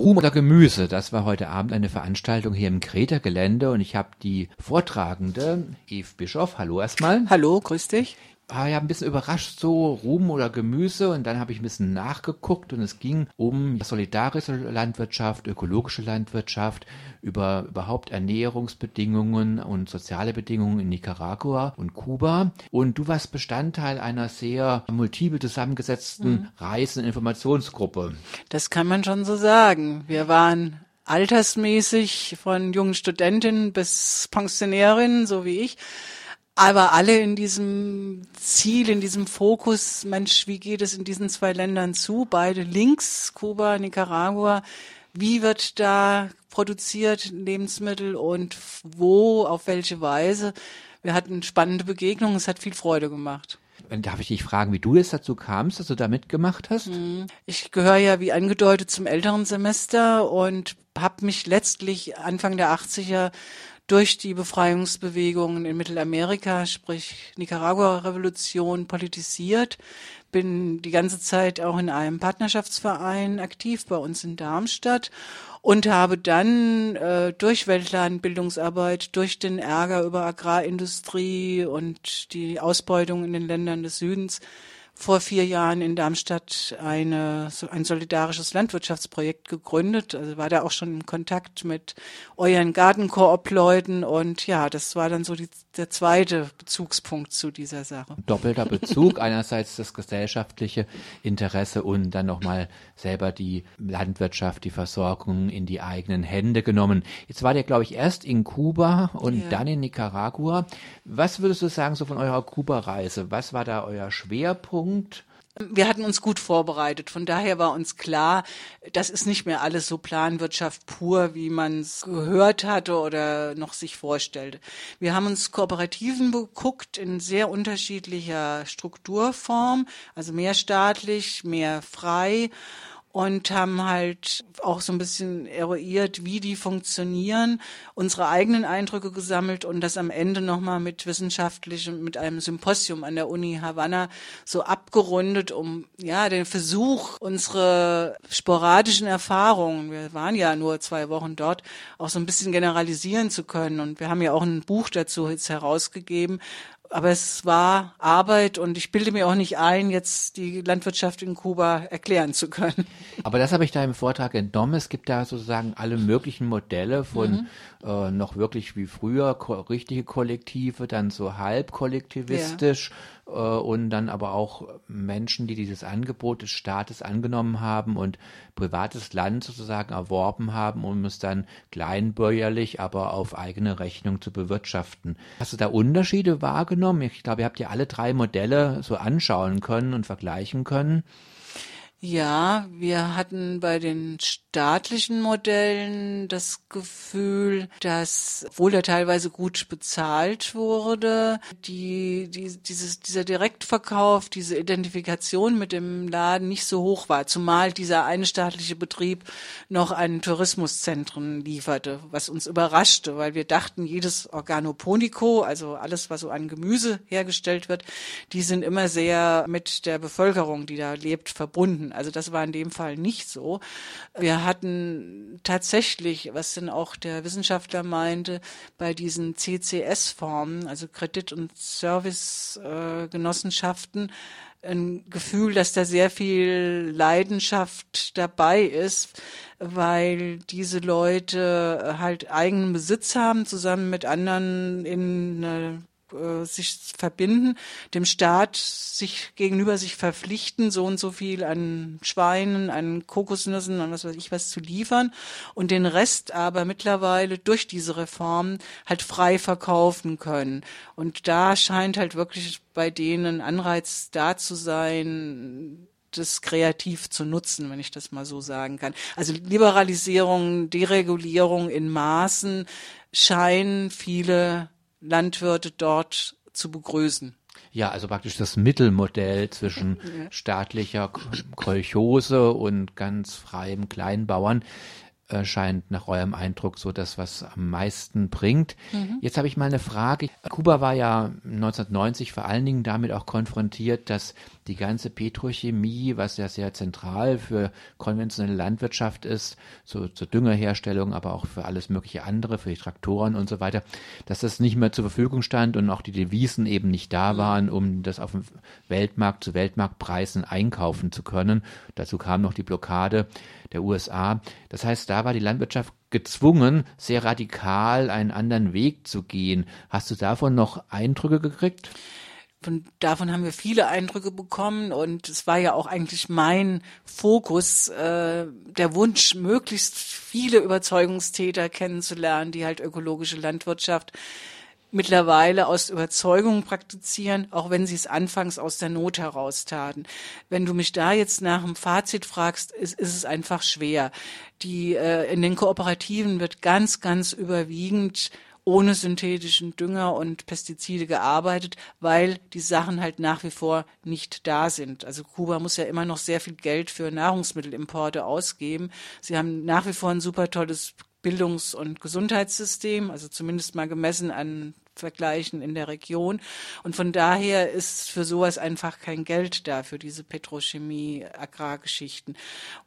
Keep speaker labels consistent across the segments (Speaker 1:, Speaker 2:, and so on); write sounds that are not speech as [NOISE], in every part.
Speaker 1: Ruhm oder Gemüse, das war heute Abend eine Veranstaltung hier im Kreta-Gelände und ich habe die Vortragende, Eve Bischoff, hallo erstmal.
Speaker 2: Hallo, grüß dich
Speaker 1: war ja ein bisschen überrascht, so Ruhm oder Gemüse. Und dann habe ich ein bisschen nachgeguckt und es ging um solidarische Landwirtschaft, ökologische Landwirtschaft, über überhaupt Ernährungsbedingungen und soziale Bedingungen in Nicaragua und Kuba. Und du warst Bestandteil einer sehr multiple zusammengesetzten mhm. Reisen- Informationsgruppe.
Speaker 2: Das kann man schon so sagen. Wir waren altersmäßig von jungen Studentinnen bis Pensionärinnen, so wie ich, aber alle in diesem Ziel, in diesem Fokus, Mensch, wie geht es in diesen zwei Ländern zu? Beide links, Kuba, Nicaragua. Wie wird da produziert Lebensmittel und wo, auf welche Weise? Wir hatten spannende Begegnungen, es hat viel Freude gemacht.
Speaker 1: Darf ich dich fragen, wie du jetzt dazu kamst, dass du da mitgemacht hast? Mhm.
Speaker 2: Ich gehöre ja, wie angedeutet, zum älteren Semester und habe mich letztlich Anfang der 80er durch die Befreiungsbewegungen in Mittelamerika, sprich Nicaragua-Revolution, politisiert. Bin die ganze Zeit auch in einem Partnerschaftsverein aktiv bei uns in Darmstadt und habe dann äh, durch Weltladenbildungsarbeit, durch den Ärger über Agrarindustrie und die Ausbeutung in den Ländern des Südens vor vier Jahren in Darmstadt eine, so ein solidarisches Landwirtschaftsprojekt gegründet. Also war da auch schon in Kontakt mit euren Gartenkoop-Leuten und ja, das war dann so die, der zweite Bezugspunkt zu dieser Sache.
Speaker 1: Doppelter Bezug, [LAUGHS] einerseits das gesellschaftliche Interesse und dann nochmal selber die Landwirtschaft, die Versorgung in die eigenen Hände genommen. Jetzt war der, glaube ich, erst in Kuba und ja. dann in Nicaragua. Was würdest du sagen so von eurer Kuba-Reise? Was war da euer Schwerpunkt? Punkt?
Speaker 2: Wir hatten uns gut vorbereitet. Von daher war uns klar, das ist nicht mehr alles so Planwirtschaft pur, wie man es gehört hatte oder noch sich vorstellte. Wir haben uns Kooperativen geguckt in sehr unterschiedlicher Strukturform, also mehr staatlich, mehr frei und haben halt auch so ein bisschen eruiert, wie die funktionieren, unsere eigenen Eindrücke gesammelt und das am Ende nochmal mit wissenschaftlichem, mit einem Symposium an der Uni Havanna so abgerundet, um ja den Versuch, unsere sporadischen Erfahrungen, wir waren ja nur zwei Wochen dort, auch so ein bisschen generalisieren zu können. Und wir haben ja auch ein Buch dazu jetzt herausgegeben, aber es war Arbeit und ich bilde mir auch nicht ein, jetzt die Landwirtschaft in Kuba erklären zu können.
Speaker 1: Aber das habe ich da im Vortrag entnommen. Es gibt da sozusagen alle möglichen Modelle von mhm äh, noch wirklich wie früher ko richtige Kollektive, dann so halb kollektivistisch ja. Äh, und dann aber auch Menschen, die dieses Angebot des Staates angenommen haben und privates Land sozusagen erworben haben, um es dann kleinbäuerlich, aber auf eigene Rechnung zu bewirtschaften. Hast du da Unterschiede wahrgenommen? Ich glaube, ihr habt ja alle drei Modelle so anschauen können und vergleichen können.
Speaker 2: Ja, wir hatten bei den staatlichen Modellen das Gefühl, dass, obwohl er teilweise gut bezahlt wurde, die, die, dieses, dieser Direktverkauf, diese Identifikation mit dem Laden nicht so hoch war, zumal dieser eine staatliche Betrieb noch ein Tourismuszentren lieferte, was uns überraschte, weil wir dachten, jedes Organoponico, also alles, was so an Gemüse hergestellt wird, die sind immer sehr mit der Bevölkerung, die da lebt, verbunden. Also das war in dem Fall nicht so. Wir hatten tatsächlich, was denn auch der Wissenschaftler meinte, bei diesen CCS-Formen, also Kredit- und Servicegenossenschaften, ein Gefühl, dass da sehr viel Leidenschaft dabei ist, weil diese Leute halt eigenen Besitz haben, zusammen mit anderen in eine äh, sich verbinden, dem Staat sich gegenüber sich verpflichten, so und so viel an Schweinen, an Kokosnüssen und was weiß ich was zu liefern und den Rest aber mittlerweile durch diese Reform halt frei verkaufen können. Und da scheint halt wirklich bei denen Anreiz da zu sein, das kreativ zu nutzen, wenn ich das mal so sagen kann. Also Liberalisierung, Deregulierung in Maßen scheinen viele Landwirte dort zu begrüßen.
Speaker 1: Ja, also praktisch das Mittelmodell zwischen staatlicher Kolchose und ganz freiem Kleinbauern. Äh, scheint nach eurem Eindruck so das, was am meisten bringt. Mhm. Jetzt habe ich mal eine Frage. Kuba war ja 1990 vor allen Dingen damit auch konfrontiert, dass die ganze Petrochemie, was ja sehr zentral für konventionelle Landwirtschaft ist, so zur Düngerherstellung, aber auch für alles mögliche andere, für die Traktoren und so weiter, dass das nicht mehr zur Verfügung stand und auch die Devisen eben nicht da mhm. waren, um das auf dem Weltmarkt zu Weltmarktpreisen einkaufen zu können. Dazu kam noch die Blockade der USA. Das heißt, da war die Landwirtschaft gezwungen, sehr radikal einen anderen Weg zu gehen. Hast du davon noch Eindrücke gekriegt?
Speaker 2: Von, davon haben wir viele Eindrücke bekommen und es war ja auch eigentlich mein Fokus, äh, der Wunsch, möglichst viele Überzeugungstäter kennenzulernen, die halt ökologische Landwirtschaft mittlerweile aus Überzeugung praktizieren, auch wenn sie es anfangs aus der Not heraus taten. Wenn du mich da jetzt nach dem Fazit fragst, ist, ist es einfach schwer. Die äh, in den Kooperativen wird ganz, ganz überwiegend ohne synthetischen Dünger und Pestizide gearbeitet, weil die Sachen halt nach wie vor nicht da sind. Also Kuba muss ja immer noch sehr viel Geld für Nahrungsmittelimporte ausgeben. Sie haben nach wie vor ein super tolles Bildungs- und Gesundheitssystem, also zumindest mal gemessen an Vergleichen in der Region. Und von daher ist für sowas einfach kein Geld da, für diese Petrochemie, Agrargeschichten.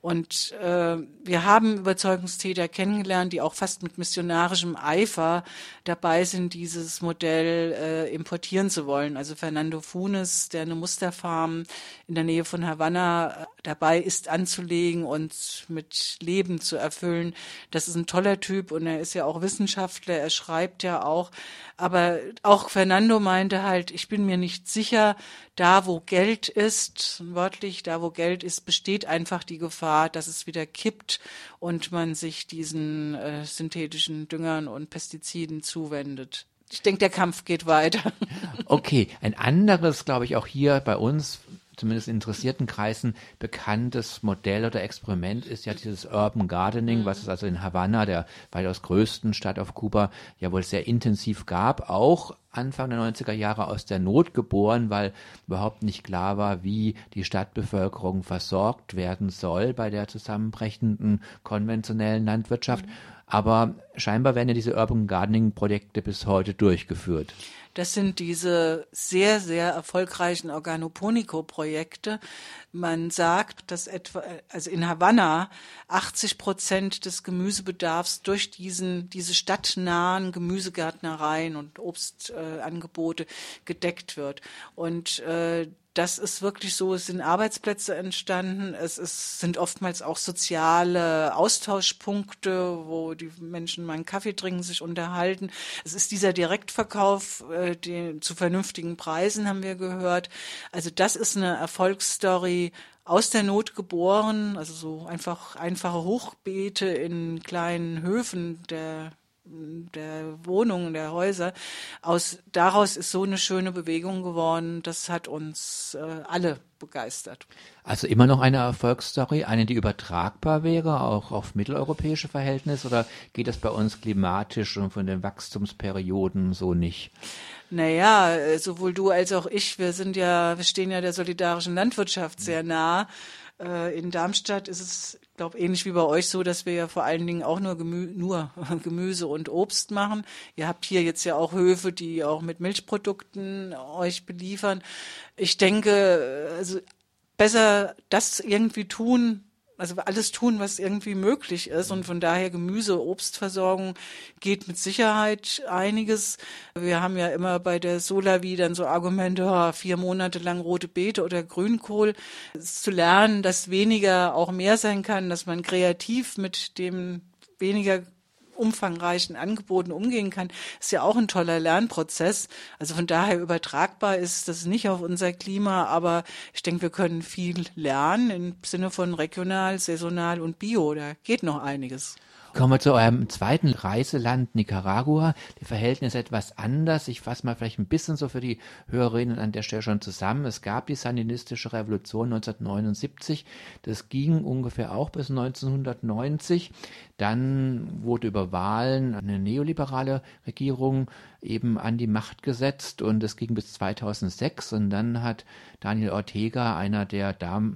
Speaker 2: Und äh, wir haben Überzeugungstäter kennengelernt, die auch fast mit missionarischem Eifer dabei sind, dieses Modell äh, importieren zu wollen. Also Fernando Funes, der eine Musterfarm in der Nähe von Havanna äh, dabei ist anzulegen und mit Leben zu erfüllen. Das ist ein toller Typ und er ist ja auch Wissenschaftler, er schreibt ja auch. Aber auch Fernando meinte halt, ich bin mir nicht sicher, da wo Geld ist, wörtlich, da wo Geld ist, besteht einfach die Gefahr, dass es wieder kippt und man sich diesen äh, synthetischen Düngern und Pestiziden zuwendet. Ich denke, der Kampf geht weiter.
Speaker 1: Okay, ein anderes, glaube ich, auch hier bei uns zumindest in interessierten Kreisen bekanntes Modell oder Experiment ist ja dieses Urban Gardening, mhm. was es also in Havanna, der weitaus größten Stadt auf Kuba, ja wohl sehr intensiv gab, auch Anfang der 90er Jahre aus der Not geboren, weil überhaupt nicht klar war, wie die Stadtbevölkerung versorgt werden soll bei der zusammenbrechenden konventionellen Landwirtschaft. Mhm. Aber scheinbar werden ja diese Urban Gardening Projekte bis heute durchgeführt.
Speaker 2: Das sind diese sehr, sehr erfolgreichen Organoponico-Projekte. Man sagt, dass etwa, also in Havanna 80 Prozent des Gemüsebedarfs durch diesen, diese stadtnahen Gemüsegärtnereien und Obstangebote äh, gedeckt wird. Und äh, das ist wirklich so, es sind Arbeitsplätze entstanden, es ist, sind oftmals auch soziale Austauschpunkte, wo die Menschen mal einen Kaffee trinken, sich unterhalten. Es ist dieser Direktverkauf äh, die, zu vernünftigen Preisen, haben wir gehört. Also das ist eine Erfolgsstory aus der Not geboren, also so einfach einfache Hochbeete in kleinen Höfen der der Wohnungen, der Häuser. Aus, daraus ist so eine schöne Bewegung geworden. Das hat uns äh, alle begeistert.
Speaker 1: Also immer noch eine Erfolgsstory, eine, die übertragbar wäre, auch auf mitteleuropäische Verhältnisse, oder geht das bei uns klimatisch und von den Wachstumsperioden so nicht?
Speaker 2: Naja, äh, sowohl du als auch ich, wir sind ja, wir stehen ja der solidarischen Landwirtschaft sehr nah. Äh, in Darmstadt ist es, glaube ähnlich wie bei euch so, dass wir ja vor allen Dingen auch nur, Gemü nur [LAUGHS] Gemüse und Obst machen. Ihr habt hier jetzt ja auch Höfe, die auch mit Milchprodukten euch beliefern. Ich denke, also besser das irgendwie tun, also alles tun, was irgendwie möglich ist. Und von daher Gemüse, Obstversorgung geht mit Sicherheit einiges. Wir haben ja immer bei der Solavi dann so Argumente, oh, vier Monate lang rote Beete oder Grünkohl. Zu lernen, dass weniger auch mehr sein kann, dass man kreativ mit dem weniger umfangreichen Angeboten umgehen kann, ist ja auch ein toller Lernprozess. Also von daher übertragbar ist das nicht auf unser Klima, aber ich denke, wir können viel lernen im Sinne von regional, saisonal und bio. Da geht noch einiges.
Speaker 1: Kommen wir zu eurem zweiten Reiseland Nicaragua. Die Verhältnisse etwas anders. Ich fasse mal vielleicht ein bisschen so für die Hörerinnen an der Stelle schon zusammen. Es gab die sandinistische Revolution 1979. Das ging ungefähr auch bis 1990. Dann wurde über Wahlen eine neoliberale Regierung eben an die Macht gesetzt und es ging bis 2006 und dann hat Daniel Ortega, einer der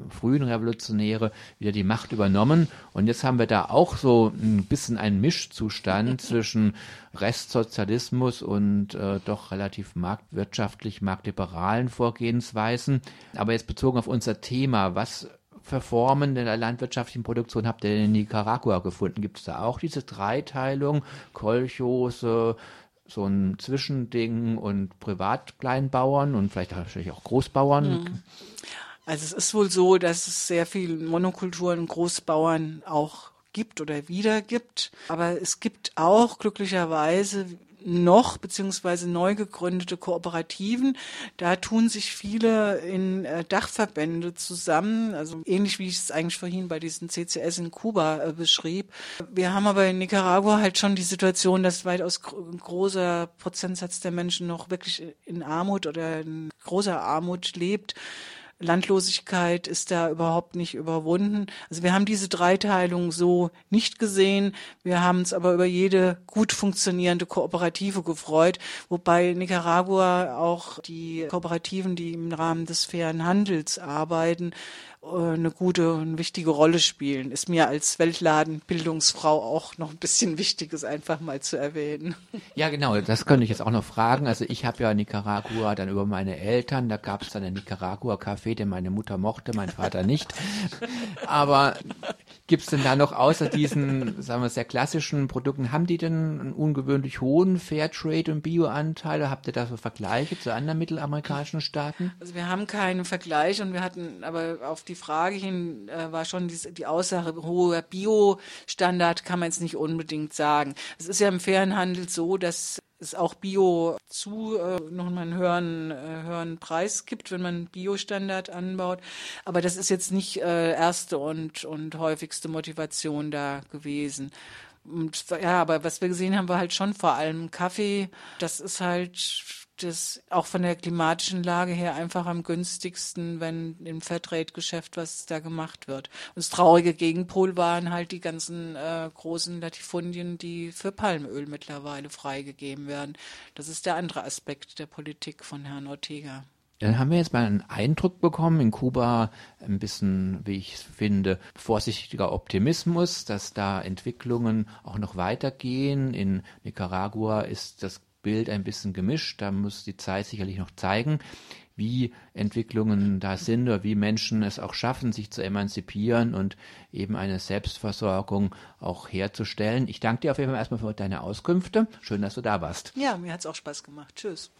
Speaker 1: frühen Revolutionäre, wieder die Macht übernommen und jetzt haben wir da auch so ein bisschen einen Mischzustand [LAUGHS] zwischen Restsozialismus und äh, doch relativ marktwirtschaftlich, marktliberalen Vorgehensweisen. Aber jetzt bezogen auf unser Thema, was für Formen der landwirtschaftlichen Produktion habt ihr in Nicaragua gefunden? Gibt es da auch diese Dreiteilung, Kolchose, so ein Zwischending und Privatkleinbauern und vielleicht natürlich auch Großbauern? Mhm.
Speaker 2: Also es ist wohl so, dass es sehr viele Monokulturen und Großbauern auch gibt oder wieder gibt. Aber es gibt auch glücklicherweise noch beziehungsweise neu gegründete Kooperativen. Da tun sich viele in äh, Dachverbände zusammen, also ähnlich wie ich es eigentlich vorhin bei diesen CCS in Kuba äh, beschrieb. Wir haben aber in Nicaragua halt schon die Situation, dass weitaus ein großer Prozentsatz der Menschen noch wirklich in Armut oder in großer Armut lebt. Landlosigkeit ist da überhaupt nicht überwunden. Also wir haben diese Dreiteilung so nicht gesehen. Wir haben uns aber über jede gut funktionierende Kooperative gefreut, wobei Nicaragua auch die Kooperativen, die im Rahmen des fairen Handels arbeiten, eine gute und wichtige Rolle spielen. Ist mir als Weltladenbildungsfrau auch noch ein bisschen wichtig, es einfach mal zu erwähnen.
Speaker 1: Ja, genau, das könnte ich jetzt auch noch fragen. Also ich habe ja Nicaragua dann über meine Eltern, da gab es dann einen Nicaragua-Café, den meine Mutter mochte, mein Vater nicht. Aber gibt es denn da noch außer diesen, sagen wir, sehr klassischen Produkten, haben die denn einen ungewöhnlich hohen Fairtrade- und Bio-Anteil? Habt ihr da so Vergleiche zu anderen mittelamerikanischen Staaten?
Speaker 2: Also wir haben keinen Vergleich und wir hatten aber auf die Frage hin äh, war schon die, die Aussage, hoher Bio-Standard kann man jetzt nicht unbedingt sagen. Es ist ja im fairen Handel so, dass es auch Bio zu äh, noch mal einen höheren, äh, höheren Preis gibt, wenn man Bio-Standard anbaut. Aber das ist jetzt nicht äh, erste und, und häufigste Motivation da gewesen. Und, ja, aber was wir gesehen haben, war halt schon vor allem Kaffee. Das ist halt das auch von der klimatischen Lage her einfach am günstigsten, wenn im Fairtrade-Geschäft was da gemacht wird. Und das traurige Gegenpol waren halt die ganzen äh, großen Latifundien, die für Palmöl mittlerweile freigegeben werden. Das ist der andere Aspekt der Politik von Herrn Ortega.
Speaker 1: Dann haben wir jetzt mal einen Eindruck bekommen, in Kuba ein bisschen, wie ich finde, vorsichtiger Optimismus, dass da Entwicklungen auch noch weitergehen. In Nicaragua ist das Bild ein bisschen gemischt. Da muss die Zeit sicherlich noch zeigen, wie Entwicklungen da sind oder wie Menschen es auch schaffen, sich zu emanzipieren und eben eine Selbstversorgung auch herzustellen. Ich danke dir auf jeden Fall erstmal für deine Auskünfte. Schön, dass du da warst.
Speaker 2: Ja, mir hat es auch Spaß gemacht. Tschüss.